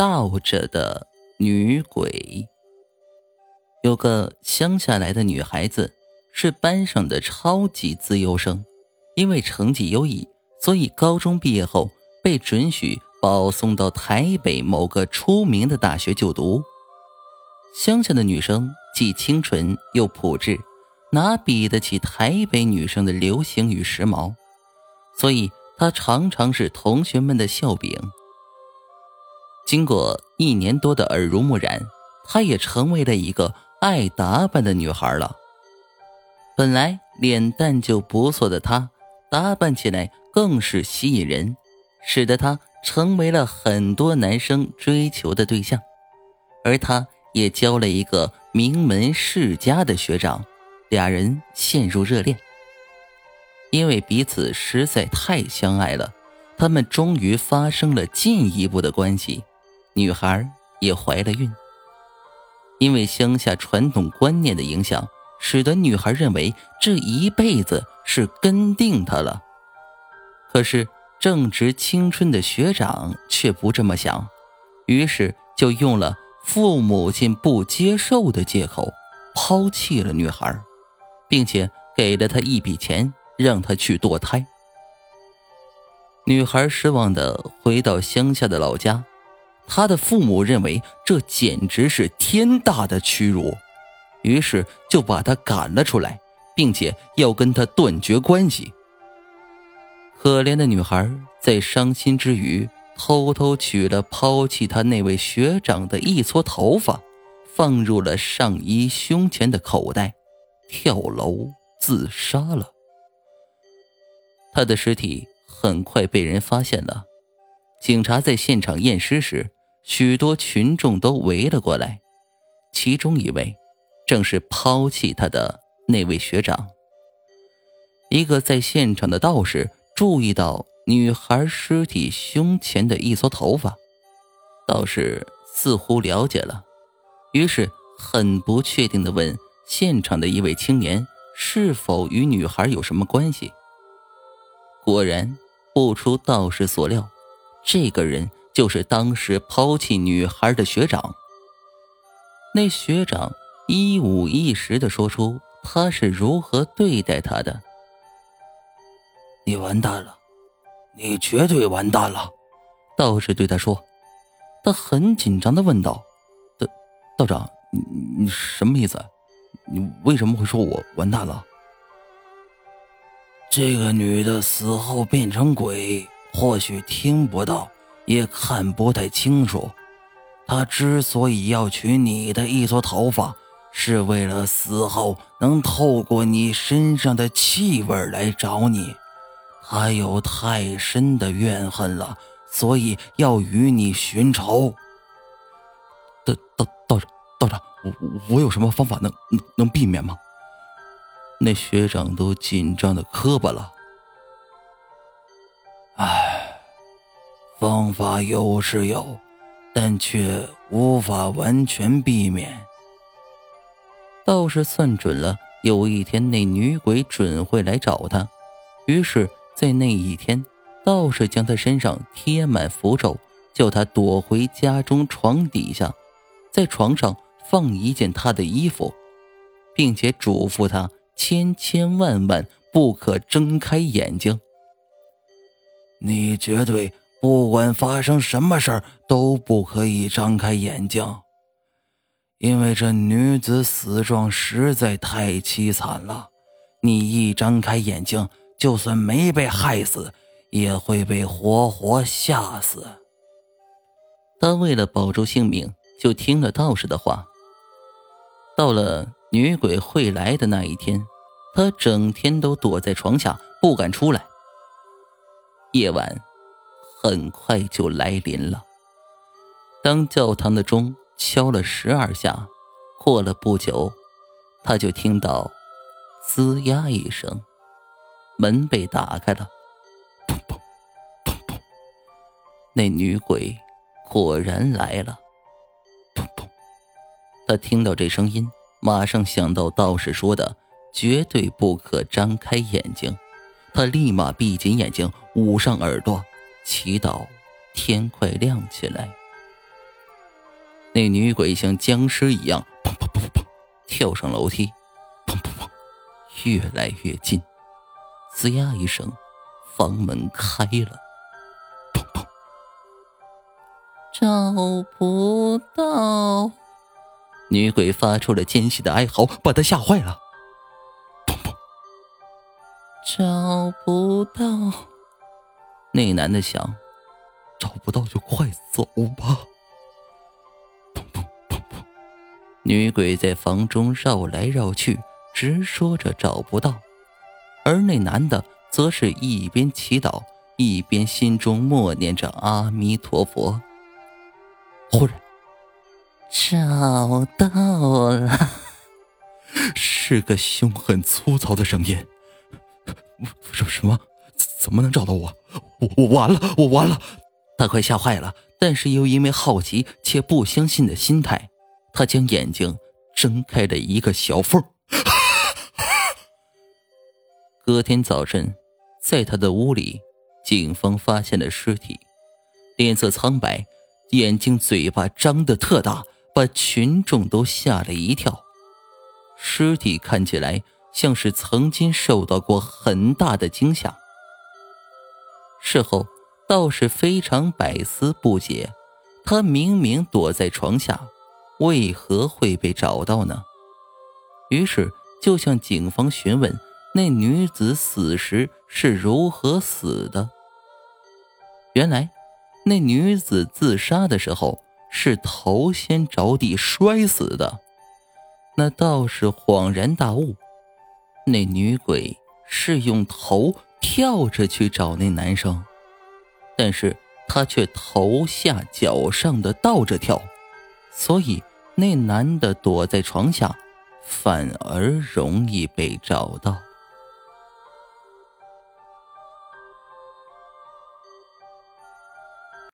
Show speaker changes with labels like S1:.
S1: 倒着的女鬼。有个乡下来的女孩子，是班上的超级资优生，因为成绩优异，所以高中毕业后被准许保送到台北某个出名的大学就读。乡下的女生既清纯又朴质，哪比得起台北女生的流行与时髦？所以她常常是同学们的笑柄。经过一年多的耳濡目染，她也成为了一个爱打扮的女孩了。本来脸蛋就不错的她，打扮起来更是吸引人，使得她成为了很多男生追求的对象。而她也交了一个名门世家的学长，俩人陷入热恋。因为彼此实在太相爱了，他们终于发生了进一步的关系。女孩也怀了孕。因为乡下传统观念的影响，使得女孩认为这一辈子是跟定他了。可是正值青春的学长却不这么想，于是就用了父母亲不接受的借口，抛弃了女孩，并且给了她一笔钱，让她去堕胎。女孩失望的回到乡下的老家。他的父母认为这简直是天大的屈辱，于是就把他赶了出来，并且要跟他断绝关系。可怜的女孩在伤心之余，偷偷取了抛弃她那位学长的一撮头发，放入了上衣胸前的口袋，跳楼自杀了。他的尸体很快被人发现了，警察在现场验尸时。许多群众都围了过来，其中一位正是抛弃他的那位学长。一个在现场的道士注意到女孩尸体胸前的一撮头发，道士似乎了解了，于是很不确定的问现场的一位青年是否与女孩有什么关系。果然，不出道士所料，这个人。就是当时抛弃女孩的学长。那学长一五一十的说出他是如何对待他的。
S2: 你完蛋了，你绝对完蛋了！
S1: 道士对他说。他很紧张的问道：“道道长，你你什么意思？你为什么会说我完蛋了？”
S2: 这个女的死后变成鬼，或许听不到。也看不太清楚，他之所以要取你的一撮头发，是为了死后能透过你身上的气味来找你。他有太深的怨恨了，所以要与你寻仇。
S1: 道道道长，道长，我我有什么方法能能能避免吗？那学长都紧张的磕巴了。
S2: 方法有是有，但却无法完全避免。
S1: 道士算准了，有一天那女鬼准会来找他，于是，在那一天，道士将他身上贴满符咒，叫他躲回家中床底下，在床上放一件他的衣服，并且嘱咐他千千万万不可睁开眼睛。
S2: 你绝对。不管发生什么事儿，都不可以张开眼睛，因为这女子死状实在太凄惨了。你一张开眼睛，就算没被害死，也会被活活吓死。
S1: 他为了保住性命，就听了道士的话。到了女鬼会来的那一天，他整天都躲在床下，不敢出来。夜晚。很快就来临了。当教堂的钟敲了十二下，过了不久，他就听到“吱呀”一声，门被打开了。砰砰砰砰，那女鬼果然来了。砰砰，他听到这声音，马上想到道士说的“绝对不可张开眼睛”，他立马闭紧眼睛，捂上耳朵。祈祷天快亮起来。那女鬼像僵尸一样，砰砰砰砰砰，跳上楼梯，砰砰砰，越来越近。吱呀一声，房门开了，砰砰，找不到。女鬼发出了尖细的哀嚎，把她吓坏了。砰砰，找不到。那男的想，找不到就快走吧。砰砰砰砰女鬼在房中绕来绕去，直说着找不到，而那男的则是一边祈祷，一边心中默念着阿弥陀佛。忽然，找到了，是个凶狠粗糙的声音。什什么？怎么能找到我？我我完了！我完了！他快吓坏了，但是又因为好奇且不相信的心态。他将眼睛睁开了一个小缝。隔天早晨，在他的屋里，警方发现了尸体，脸色苍白，眼睛、嘴巴张得特大，把群众都吓了一跳。尸体看起来像是曾经受到过很大的惊吓。事后，道士非常百思不解，他明明躲在床下。为何会被找到呢？于是就向警方询问那女子死时是如何死的。原来，那女子自杀的时候是头先着地摔死的。那道士恍然大悟，那女鬼是用头跳着去找那男生，但是他却头下脚上的倒着跳，所以。那男的躲在床下，反而容易被找到。